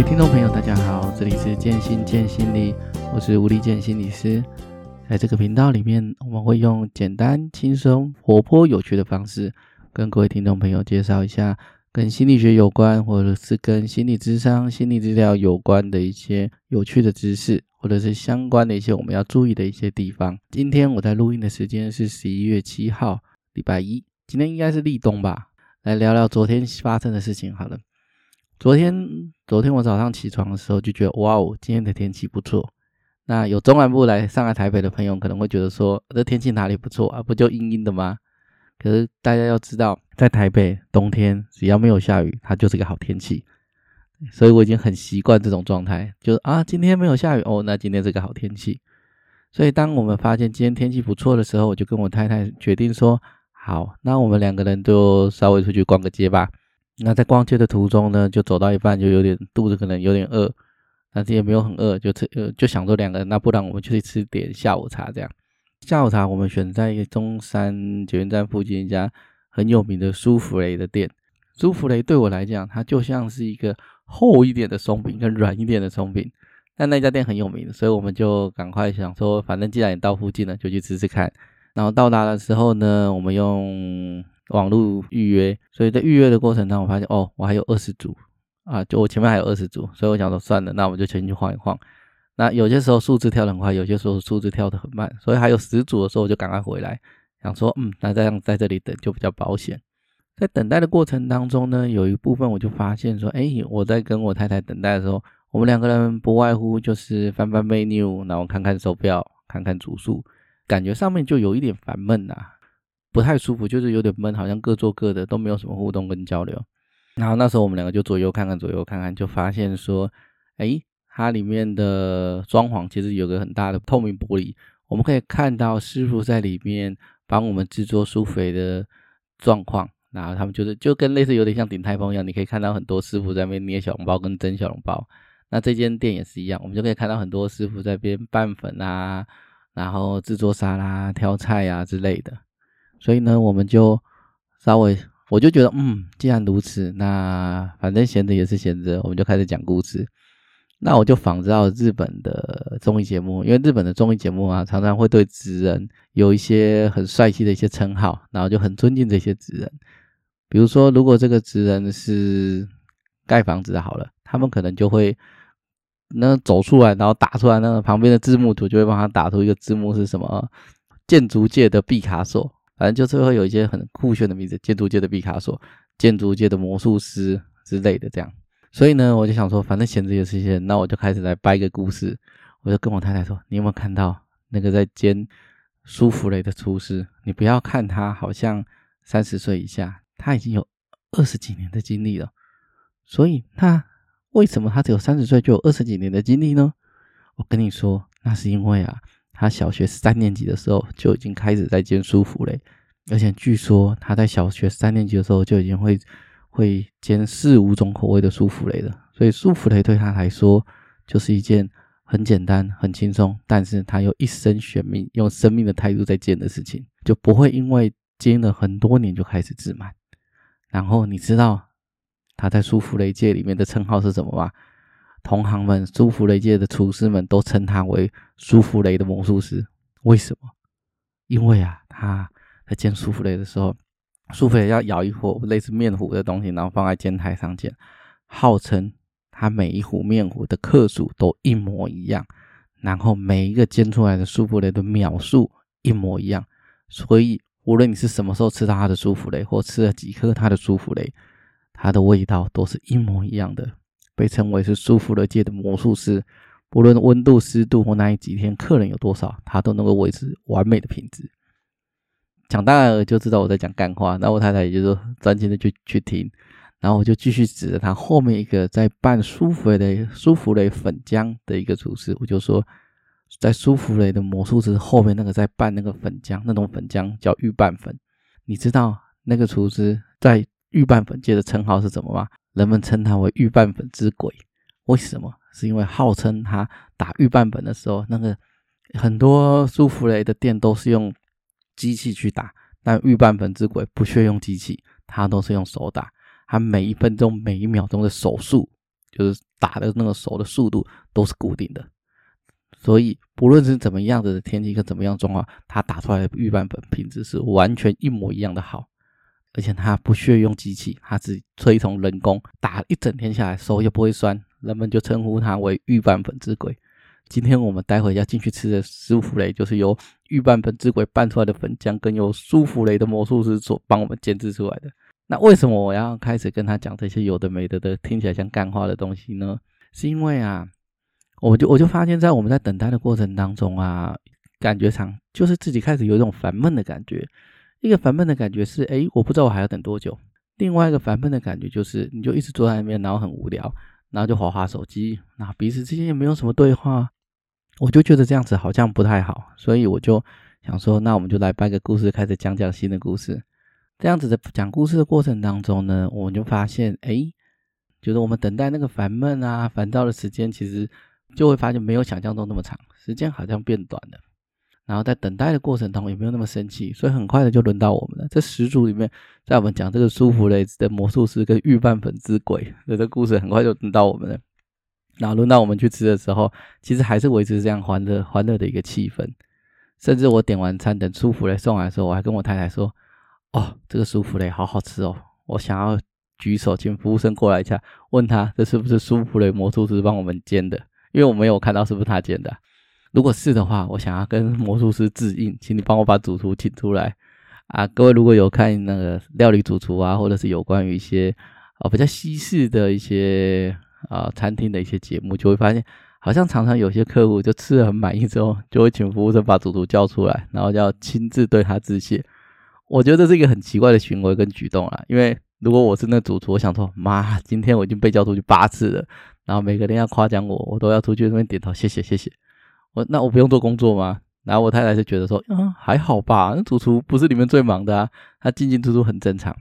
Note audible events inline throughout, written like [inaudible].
各位听众朋友，大家好，这里是建心建心理，我是吴立健心理师。在这个频道里面，我们会用简单、轻松、活泼、有趣的方式，跟各位听众朋友介绍一下跟心理学有关，或者是跟心理智商、心理治疗有关的一些有趣的知识，或者是相关的一些我们要注意的一些地方。今天我在录音的时间是十一月七号，礼拜一，今天应该是立冬吧？来聊聊昨天发生的事情好了。昨天，昨天我早上起床的时候就觉得，哇哦，今天的天气不错。那有中南部来上海、台北的朋友可能会觉得说，这天气哪里不错啊？不就阴阴的吗？可是大家要知道，在台北冬天只要没有下雨，它就是个好天气。所以我已经很习惯这种状态，就是啊，今天没有下雨哦，那今天是个好天气。所以当我们发现今天天气不错的时候，我就跟我太太决定说，好，那我们两个人就稍微出去逛个街吧。那在逛街的途中呢，就走到一半就有点肚子可能有点饿，但是也没有很饿，就吃呃就想着两个人，那不然我们就去吃点下午茶这样。下午茶我们选在一个中山捷运站附近一家很有名的舒芙蕾的店。舒芙蕾对我来讲，它就像是一个厚一点的松饼跟软一点的松饼，但那家店很有名，所以我们就赶快想说，反正既然你到附近了，就去吃吃看。然后到达的时候呢，我们用。网络预约，所以在预约的过程当中，我发现哦，我还有二十组啊，就我前面还有二十组，所以我想说算了，那我们就先去晃一晃。那有些时候数字跳得很快，有些时候数字跳得很慢，所以还有十组的时候，我就赶快回来，想说嗯，那这样在这里等就比较保险。在等待的过程当中呢，有一部分我就发现说，哎，我在跟我太太等待的时候，我们两个人不外乎就是翻翻 menu，然后看看手表，看看组数，感觉上面就有一点烦闷呐。不太舒服，就是有点闷，好像各做各的，都没有什么互动跟交流。然后那时候我们两个就左右看看，左右看看，就发现说，哎，它里面的装潢其实有个很大的透明玻璃，我们可以看到师傅在里面帮我们制作舒芙蕾的状况。然后他们就是就跟类似有点像鼎泰丰一样，你可以看到很多师傅在那边捏小笼包跟蒸小笼包。那这间店也是一样，我们就可以看到很多师傅在边拌粉啊，然后制作沙拉、挑菜啊之类的。所以呢，我们就稍微，我就觉得，嗯，既然如此，那反正闲着也是闲着，我们就开始讲故事。那我就仿照日本的综艺节目，因为日本的综艺节目啊，常常会对职人有一些很帅气的一些称号，然后就很尊敬这些职人。比如说，如果这个职人是盖房子的，好了，他们可能就会那走出来，然后打出来，那个旁边的字幕图就会帮他打出一个字幕是什么？建筑界的毕卡索。反正就是会有一些很酷炫的名字，建筑界的毕卡索，建筑界的魔术师之类的这样。所以呢，我就想说，反正闲着也是闲，那我就开始来掰个故事。我就跟我太太说：“你有没有看到那个在煎舒芙蕾的厨师？你不要看他好像三十岁以下，他已经有二十几年的经历了。所以他为什么他只有三十岁就有二十几年的经历呢？我跟你说，那是因为啊。”他小学三年级的时候就已经开始在煎舒芙蕾，而且据说他在小学三年级的时候就已经会会煎四五种口味的舒芙蕾了。所以舒芙蕾对他来说就是一件很简单、很轻松，但是他又一生悬命用生命的态度在煎的事情，就不会因为煎了很多年就开始自满。然后你知道他在舒芙蕾界里面的称号是什么吗？同行们，舒芙蕾界的厨师们都称他为舒芙蕾的魔术师。为什么？因为啊，他在煎舒芙蕾的时候，舒芙蕾要舀一壶类似面糊的东西，然后放在煎台上煎，号称他每一壶面糊的克数都一模一样，然后每一个煎出来的舒芙蕾的秒数一模一样。所以，无论你是什么时候吃到他的舒芙蕾，或吃了几颗他的舒芙蕾，它的味道都是一模一样的。被称为是舒芙蕾界的魔术师，不论温度、湿度或那几天客人有多少，他都能够维持完美的品质。讲大了就知道我在讲干话，那我太太也就专心的去去听，然后我就继续指着他后面一个在拌舒芙蕾舒芙蕾粉浆的一个厨师，我就说，在舒芙蕾的魔术师后面那个在拌那个粉浆，那种粉浆叫预拌粉。你知道那个厨师在预拌粉界的称号是什么吗？人们称他为预拌粉之鬼，为什么？是因为号称他打预拌粉的时候，那个很多舒芙蕾的店都是用机器去打，但预拌粉之鬼不屑用机器，他都是用手打。他每一分钟、每一秒钟的手速，就是打的那个手的速度都是固定的。所以不论是怎么样子的天气跟怎么样状况，他打出来的预拌粉品质是完全一模一样的好。而且他不需要用机器，他只推崇人工打一整天下来，手也不会酸，人们就称呼他为预拌粉之鬼。今天我们待会要进去吃的舒芙蕾，就是由预拌粉之鬼拌出来的粉浆，跟由舒芙蕾的魔术师所帮我们煎制出来的。那为什么我要开始跟他讲这些有的没的的，听起来像干话的东西呢？是因为啊，我就我就发现，在我们在等待的过程当中啊，感觉上就是自己开始有一种烦闷的感觉。一个烦闷的感觉是，哎，我不知道我还要等多久。另外一个烦闷的感觉就是，你就一直坐在那边，然后很无聊，然后就划划手机，那彼此之间也没有什么对话。我就觉得这样子好像不太好，所以我就想说，那我们就来掰个故事，开始讲讲新的故事。这样子的讲故事的过程当中呢，我们就发现，哎，就是我们等待那个烦闷啊、烦躁的时间，其实就会发现没有想象中那么长，时间好像变短了。然后在等待的过程当中也没有那么生气，所以很快的就轮到我们了。这十组里面，在我们讲这个舒芙蕾的魔术师跟预拌粉之鬼 [laughs] 的这故事，很快就轮到我们了。然后轮到我们去吃的时候，其实还是维持这样欢乐欢乐的一个气氛。甚至我点完餐等舒芙蕾送来的时候，我还跟我太太说：“哦，这个舒芙蕾好好吃哦！”我想要举手请服务生过来一下，问他这是不是舒芙蕾魔术师帮我们煎的，因为我没有看到是不是他煎的。如果是的话，我想要跟魔术师致敬，请你帮我把主厨请出来啊！各位如果有看那个料理主厨啊，或者是有关于一些啊比较西式的一些啊餐厅的一些节目，就会发现好像常常有些客户就吃得很满意之后，就会请服务生把主厨叫出来，然后要亲自对他致谢。我觉得这是一个很奇怪的行为跟举动啊，因为如果我是那主厨，我想说，妈，今天我已经被叫出去八次了，然后每个人要夸奖我，我都要出去那边点头，谢谢谢谢。我那我不用做工作吗？然后我太太就觉得说，嗯，还好吧，那主厨不是里面最忙的啊，他进进出出很正常。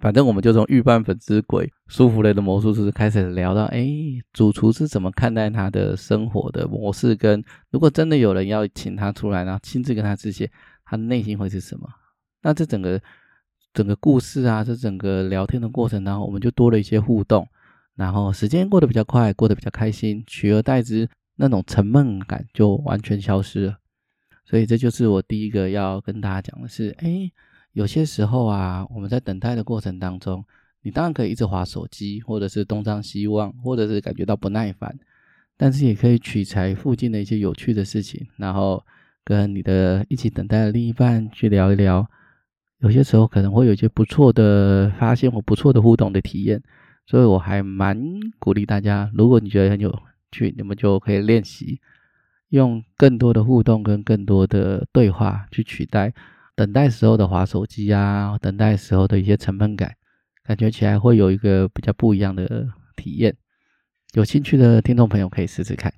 反正我们就从预拌粉之鬼、舒芙蕾的魔术师开始聊到，哎，主厨是怎么看待他的生活的模式，跟如果真的有人要请他出来，然后亲自跟他致谢，他的内心会是什么？那这整个整个故事啊，这整个聊天的过程然后，我们就多了一些互动，然后时间过得比较快，过得比较开心，取而代之。那种沉闷感就完全消失了，所以这就是我第一个要跟大家讲的是，哎，有些时候啊，我们在等待的过程当中，你当然可以一直划手机，或者是东张西望，或者是感觉到不耐烦，但是也可以取材附近的一些有趣的事情，然后跟你的一起等待的另一半去聊一聊，有些时候可能会有一些不错的发现或不错的互动的体验，所以我还蛮鼓励大家，如果你觉得很有。去，你们就可以练习用更多的互动跟更多的对话去取代等待时候的滑手机啊，等待时候的一些沉闷感，感觉起来会有一个比较不一样的体验。有兴趣的听众朋友可以试试看。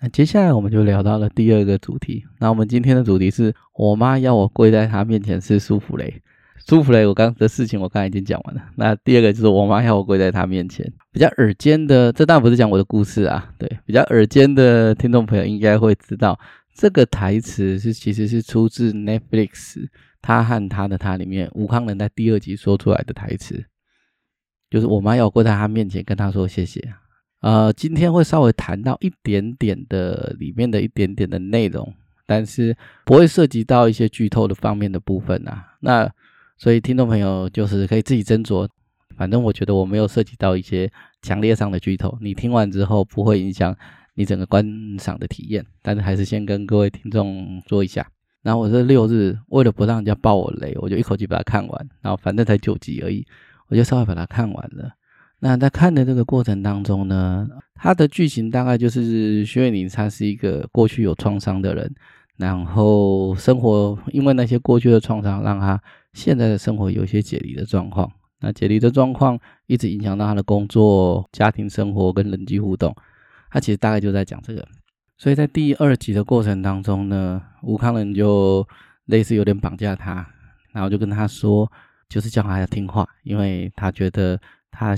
那接下来我们就聊到了第二个主题。那我们今天的主题是我妈要我跪在她面前吃舒芙蕾。[laughs] 舒芙蕾，我刚的事情我刚才已经讲完了。那第二个就是我妈要我跪在她面前，比较耳尖的，这当然不是讲我的故事啊。对，比较耳尖的听众朋友应该会知道，这个台词是其实是出自 Netflix 她和她的他里面吴康仁在第二集说出来的台词，就是我妈要我跪在她面前跟她说谢谢。呃，今天会稍微谈到一点点的里面的一点点的内容，但是不会涉及到一些剧透的方面的部分啊。那所以，听众朋友就是可以自己斟酌。反正我觉得我没有涉及到一些强烈上的剧透，你听完之后不会影响你整个观赏的体验。但是还是先跟各位听众说一下。然后我这六日为了不让人家爆我雷，我就一口气把它看完。然后反正才九集而已，我就稍微把它看完了。那在看的这个过程当中呢，它的剧情大概就是薛瑞宁他是一个过去有创伤的人，然后生活因为那些过去的创伤让他。现在的生活有一些解离的状况，那解离的状况一直影响到他的工作、家庭生活跟人际互动。他其实大概就在讲这个，所以在第二集的过程当中呢，吴康仁就类似有点绑架他，然后就跟他说，就是叫他要听话，因为他觉得他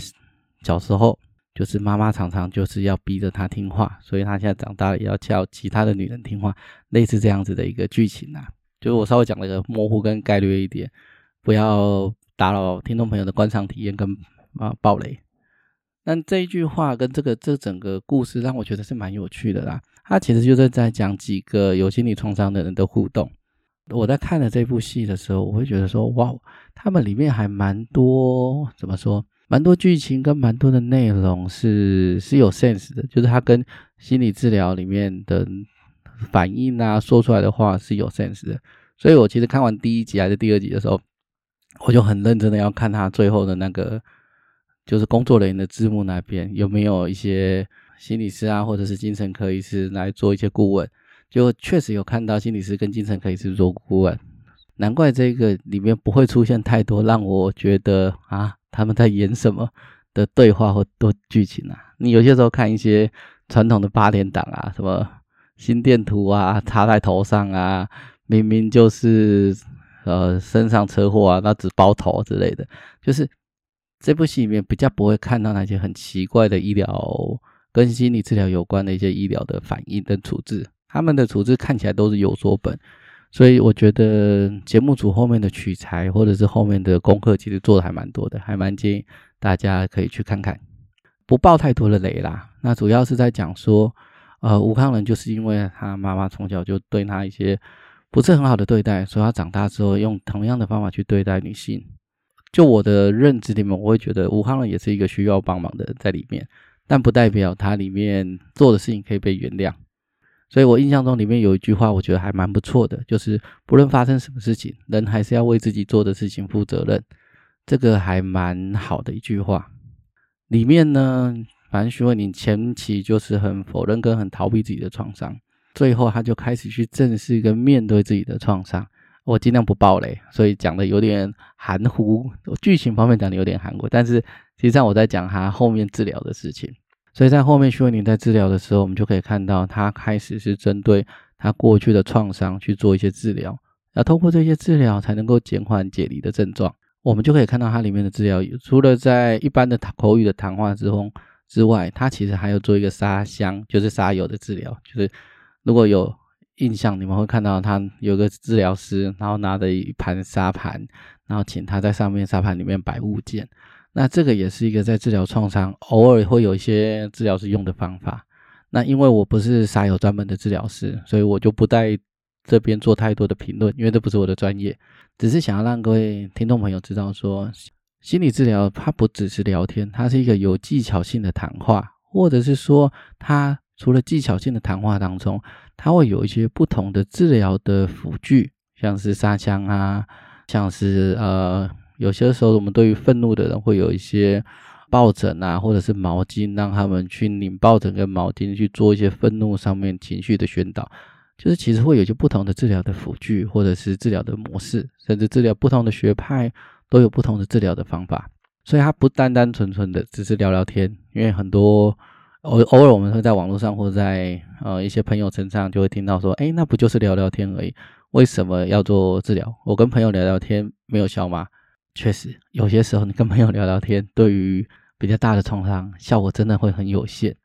小时候就是妈妈常常就是要逼着他听话，所以他现在长大了也要叫其他的女人听话，类似这样子的一个剧情啊。就是我稍微讲了一个模糊跟概略一点，不要打扰听众朋友的观赏体验跟啊爆雷。那这一句话跟这个这整个故事让我觉得是蛮有趣的啦。他其实就是在讲几个有心理创伤的人的互动。我在看了这部戏的时候，我会觉得说，哇，他们里面还蛮多，怎么说，蛮多剧情跟蛮多的内容是是有 sense 的，就是他跟心理治疗里面的反应啊，说出来的话是有 sense 的。所以我其实看完第一集还是第二集的时候，我就很认真的要看他最后的那个，就是工作人员的字幕那边有没有一些心理师啊，或者是精神科医师来做一些顾问。就确实有看到心理师跟精神科医师做顾问，难怪这个里面不会出现太多让我觉得啊他们在演什么的对话或多剧情啊。你有些时候看一些传统的八点档啊，什么心电图啊，插在头上啊，明明就是呃身上车祸啊，那只包头之类的，就是这部戏里面比较不会看到那些很奇怪的医疗跟心理治疗有关的一些医疗的反应跟处置。他们的处置看起来都是有所本，所以我觉得节目组后面的取材或者是后面的功课其实做的还蛮多的，还蛮建议大家可以去看看，不爆太多的雷啦。那主要是在讲说，呃，吴康仁就是因为他妈妈从小就对他一些不是很好的对待，所以他长大之后用同样的方法去对待女性。就我的认知里面，我会觉得吴康仁也是一个需要帮忙的人在里面，但不代表他里面做的事情可以被原谅。所以我印象中里面有一句话，我觉得还蛮不错的，就是不论发生什么事情，人还是要为自己做的事情负责任。这个还蛮好的一句话。里面呢，反正徐伟宁前期就是很否认跟很逃避自己的创伤，最后他就开始去正视跟面对自己的创伤。我尽量不爆雷，所以讲的有点含糊，剧情方面讲的有点含糊，但是实际上我在讲他后面治疗的事情。所以在后面，徐伟宁在治疗的时候，我们就可以看到他开始是针对他过去的创伤去做一些治疗，要透过这些治疗才能够减缓解离的症状。我们就可以看到它里面的治疗，除了在一般的口语的谈话之中之外，他其实还有做一个沙箱，就是沙游的治疗。就是如果有印象，你们会看到他有个治疗师，然后拿着一盘沙盘，然后请他在上面沙盘里面摆物件。那这个也是一个在治疗创伤，偶尔会有一些治疗师用的方法。那因为我不是沙友专门的治疗师，所以我就不在这边做太多的评论，因为这不是我的专业。只是想要让各位听众朋友知道说，说心理治疗它不只是聊天，它是一个有技巧性的谈话，或者是说，它除了技巧性的谈话当中，它会有一些不同的治疗的辅具，像是沙箱啊，像是呃。有些时候，我们对于愤怒的人会有一些抱枕啊，或者是毛巾，让他们去拧抱枕跟毛巾去做一些愤怒上面情绪的宣导。就是其实会有些不同的治疗的辅具，或者是治疗的模式，甚至治疗不同的学派都有不同的治疗的方法。所以它不单单纯纯的只是聊聊天，因为很多偶偶尔我们会在网络上或在呃一些朋友身上就会听到说，诶，那不就是聊聊天而已？为什么要做治疗？我跟朋友聊聊天没有效吗？确实，有些时候你跟朋友聊聊天，对于比较大的创伤，效果真的会很有限。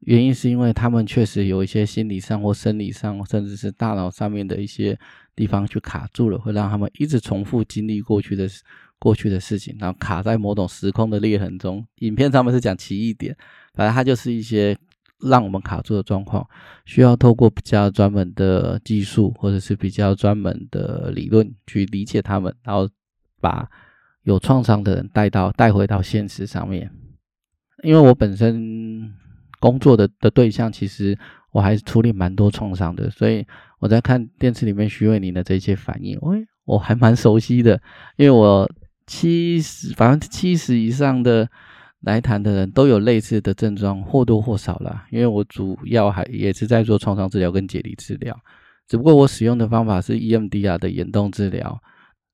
原因是因为他们确实有一些心理上或生理上，甚至是大脑上面的一些地方去卡住了，会让他们一直重复经历过去的过去的事情，然后卡在某种时空的裂痕中。影片上面是讲奇异点，反正它就是一些让我们卡住的状况，需要透过比较专门的技术或者是比较专门的理论去理解他们，然后。把有创伤的人带到带回到现实上面，因为我本身工作的的对象，其实我还是处理蛮多创伤的，所以我在看电视里面徐伟宁的这些反应，喂，我还蛮熟悉的，因为我七十，反正七十以上的来谈的人都有类似的症状，或多或少啦，因为我主要还也是在做创伤治疗跟解离治疗，只不过我使用的方法是 EMDR 的眼动治疗。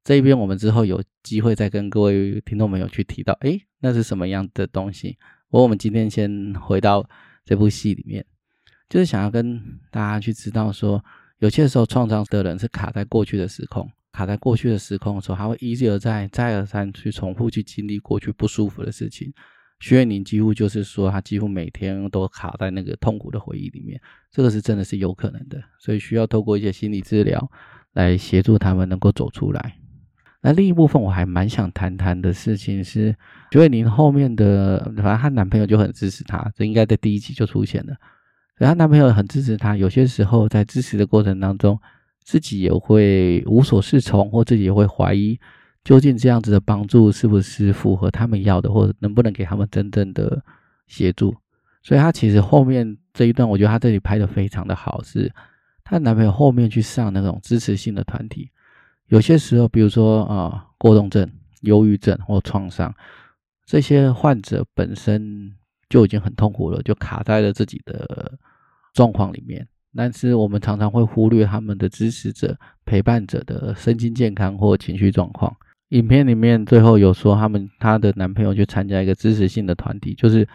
这一边我们之后有机会再跟各位听众朋友去提到，诶，那是什么样的东西？不过我们今天先回到这部戏里面，就是想要跟大家去知道说，有些时候创伤的人是卡在过去的时空，卡在过去的时空的时候，他会一而再、再而三去重复去经历过去不舒服的事情。徐伟宁几乎就是说，他几乎每天都卡在那个痛苦的回忆里面，这个是真的是有可能的，所以需要透过一些心理治疗来协助他们能够走出来。那另一部分我还蛮想谈谈的事情是，觉得您后面的，反正她男朋友就很支持她，这应该在第一集就出现了。所以她男朋友很支持她，有些时候在支持的过程当中，自己也会无所适从，或自己也会怀疑，究竟这样子的帮助是不是符合他们要的，或者能不能给他们真正的协助。所以她其实后面这一段，我觉得她这里拍得非常的好，是她男朋友后面去上那种支持性的团体。有些时候，比如说啊、过动症、忧郁症或创伤，这些患者本身就已经很痛苦了，就卡在了自己的状况里面。但是我们常常会忽略他们的支持者、陪伴者的身心健康或情绪状况。影片里面最后有说，他们她的男朋友去参加一个支持性的团体，就是。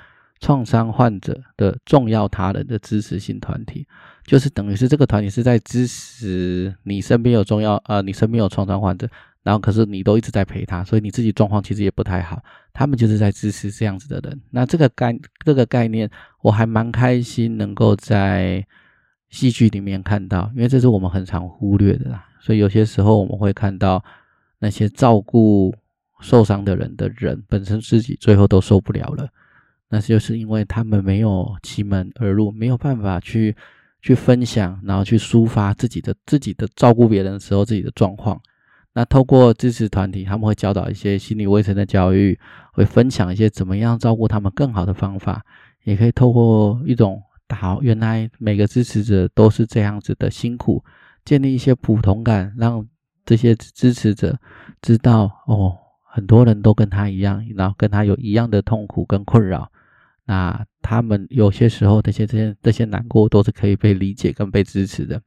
创伤患者的重要他人的支持性团体，就是等于是这个团体是在支持你身边有重要呃，你身边有创伤患者，然后可是你都一直在陪他，所以你自己状况其实也不太好。他们就是在支持这样子的人。那这个概这个概念，我还蛮开心能够在戏剧里面看到，因为这是我们很常忽略的啦。所以有些时候我们会看到那些照顾受伤的人的人本身自己最后都受不了了。那就是因为他们没有其门而入，没有办法去去分享，然后去抒发自己的自己的照顾别人的时候自己的状况。那透过支持团体，他们会教导一些心理卫生的教育，会分享一些怎么样照顾他们更好的方法，也可以透过一种好，原来每个支持者都是这样子的辛苦，建立一些普通感，让这些支持者知道哦，很多人都跟他一样，然后跟他有一样的痛苦跟困扰。那他们有些时候，这些这些这些难过都是可以被理解跟被支持的。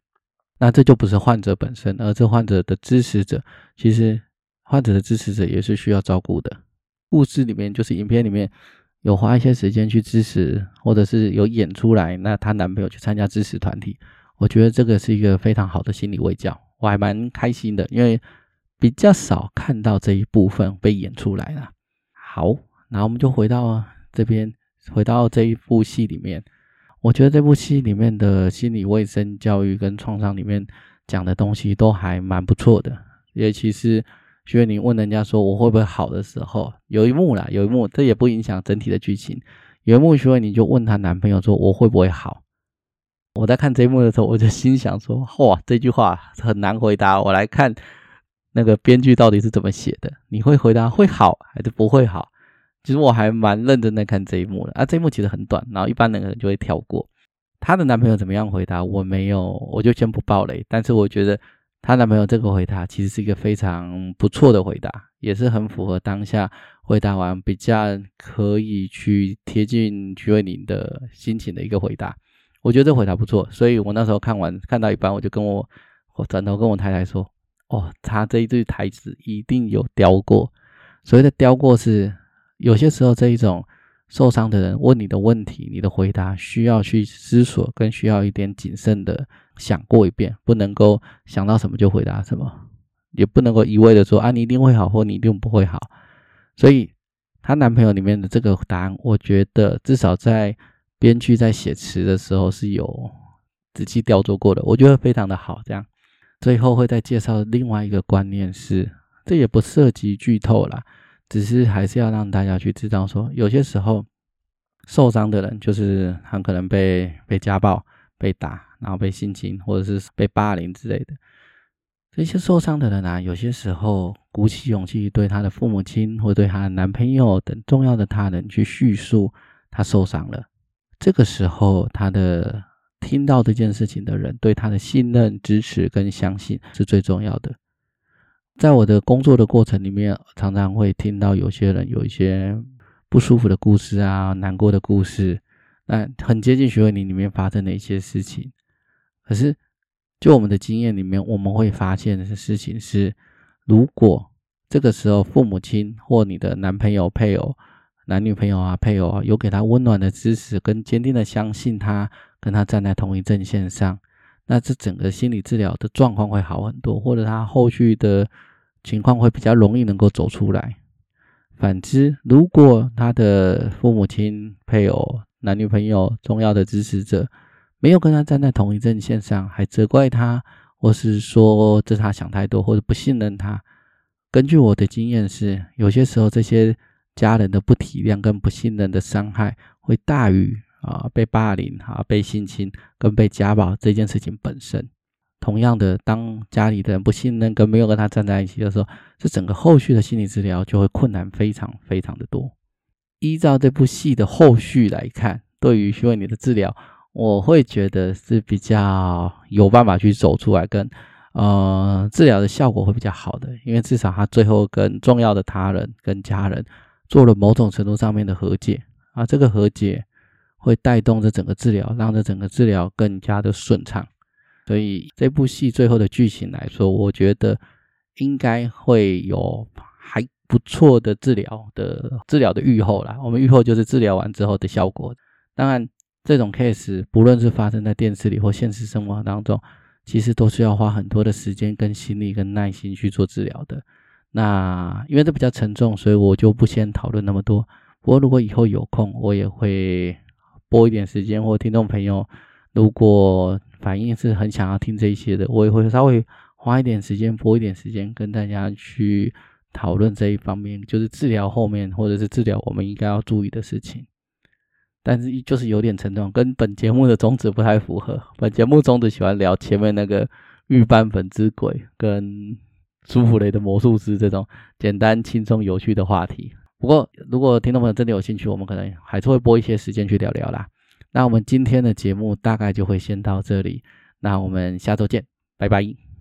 那这就不是患者本身，而是患者的支持者。其实患者的支持者也是需要照顾的。故事里面就是影片里面有花一些时间去支持，或者是有演出来。那她男朋友去参加支持团体，我觉得这个是一个非常好的心理慰教，我还蛮开心的，因为比较少看到这一部分被演出来了。好，那我们就回到这边。回到这一部戏里面，我觉得这部戏里面的心理卫生教育跟创伤里面讲的东西都还蛮不错的。尤其是徐伟宁问人家说我会不会好的时候，有一幕啦，有一幕，这也不影响整体的剧情。有一幕徐伟宁就问她男朋友说我会不会好？我在看这一幕的时候，我就心想说哇，这句话很难回答。我来看那个编剧到底是怎么写的？你会回答会好还是不会好？其实我还蛮认真的看这一幕的啊，这一幕其实很短，然后一般人可能就会跳过。她的男朋友怎么样回答？我没有，我就先不爆雷。但是我觉得她男朋友这个回答其实是一个非常不错的回答，也是很符合当下回答完比较可以去贴近徐慧玲的心情的一个回答。我觉得这回答不错，所以我那时候看完看到一半，我就跟我我转头跟我太太说：“哦，他这一句台词一定有雕过。所谓的雕过是。”有些时候，这一种受伤的人问你的问题，你的回答需要去思索，跟需要一点谨慎的想过一遍，不能够想到什么就回答什么，也不能够一味的说啊，你一定会好，或你一定不会好。所以，她男朋友里面的这个答案，我觉得至少在编剧在写词的时候是有仔细雕琢过的，我觉得非常的好。这样，最后会再介绍另外一个观念是，这也不涉及剧透啦。只是还是要让大家去知道说，有些时候受伤的人就是很可能被被家暴、被打，然后被性侵或者是被霸凌之类的。这些受伤的人啊，有些时候鼓起勇气对他的父母亲或对他的男朋友等重要的他人去叙述他受伤了。这个时候，他的听到这件事情的人对他的信任、支持跟相信是最重要的。在我的工作的过程里面，常常会听到有些人有一些不舒服的故事啊，难过的故事，那很接近学会你里面发生的一些事情。可是，就我们的经验里面，我们会发现的事情是，如果这个时候父母亲或你的男朋友、配偶、男女朋友啊、配偶啊，有给他温暖的支持跟坚定的相信他，跟他站在同一阵线上。那这整个心理治疗的状况会好很多，或者他后续的情况会比较容易能够走出来。反之，如果他的父母亲、配偶、男女朋友、重要的支持者没有跟他站在同一阵线上，还责怪他，或是说这他想太多，或者不信任他，根据我的经验是，有些时候这些家人的不体谅跟不信任的伤害，会大于啊被霸凌啊被性侵跟被家暴这件事情本身。同样的，当家里的人不信任跟没有跟他站在一起的时候，这整个后续的心理治疗就会困难非常非常的多。依照这部戏的后续来看，对于徐伟宁的治疗，我会觉得是比较有办法去走出来跟，跟呃治疗的效果会比较好的，因为至少他最后跟重要的他人跟家人做了某种程度上面的和解啊，这个和解会带动这整个治疗，让这整个治疗更加的顺畅。所以这部戏最后的剧情来说，我觉得应该会有还。不错的治疗的治疗的预后啦，我们预后就是治疗完之后的效果。当然，这种 case 不论是发生在电视里或现实生活当中，其实都是要花很多的时间、跟心力、跟耐心去做治疗的。那因为这比较沉重，所以我就不先讨论那么多。不过如果以后有空，我也会拨一点时间，或听众朋友如果反应是很想要听这一些的，我也会稍微花一点时间，拨一点时间跟大家去。讨论这一方面，就是治疗后面或者是治疗我们应该要注意的事情，但是就是有点沉重，跟本节目的宗旨不太符合。本节目宗旨喜欢聊前面那个玉斑粉之鬼跟舒芙蕾的魔术师这种简单轻松有趣的话题。不过，如果听众朋友真的有兴趣，我们可能还是会播一些时间去聊聊啦。那我们今天的节目大概就会先到这里，那我们下周见，拜拜。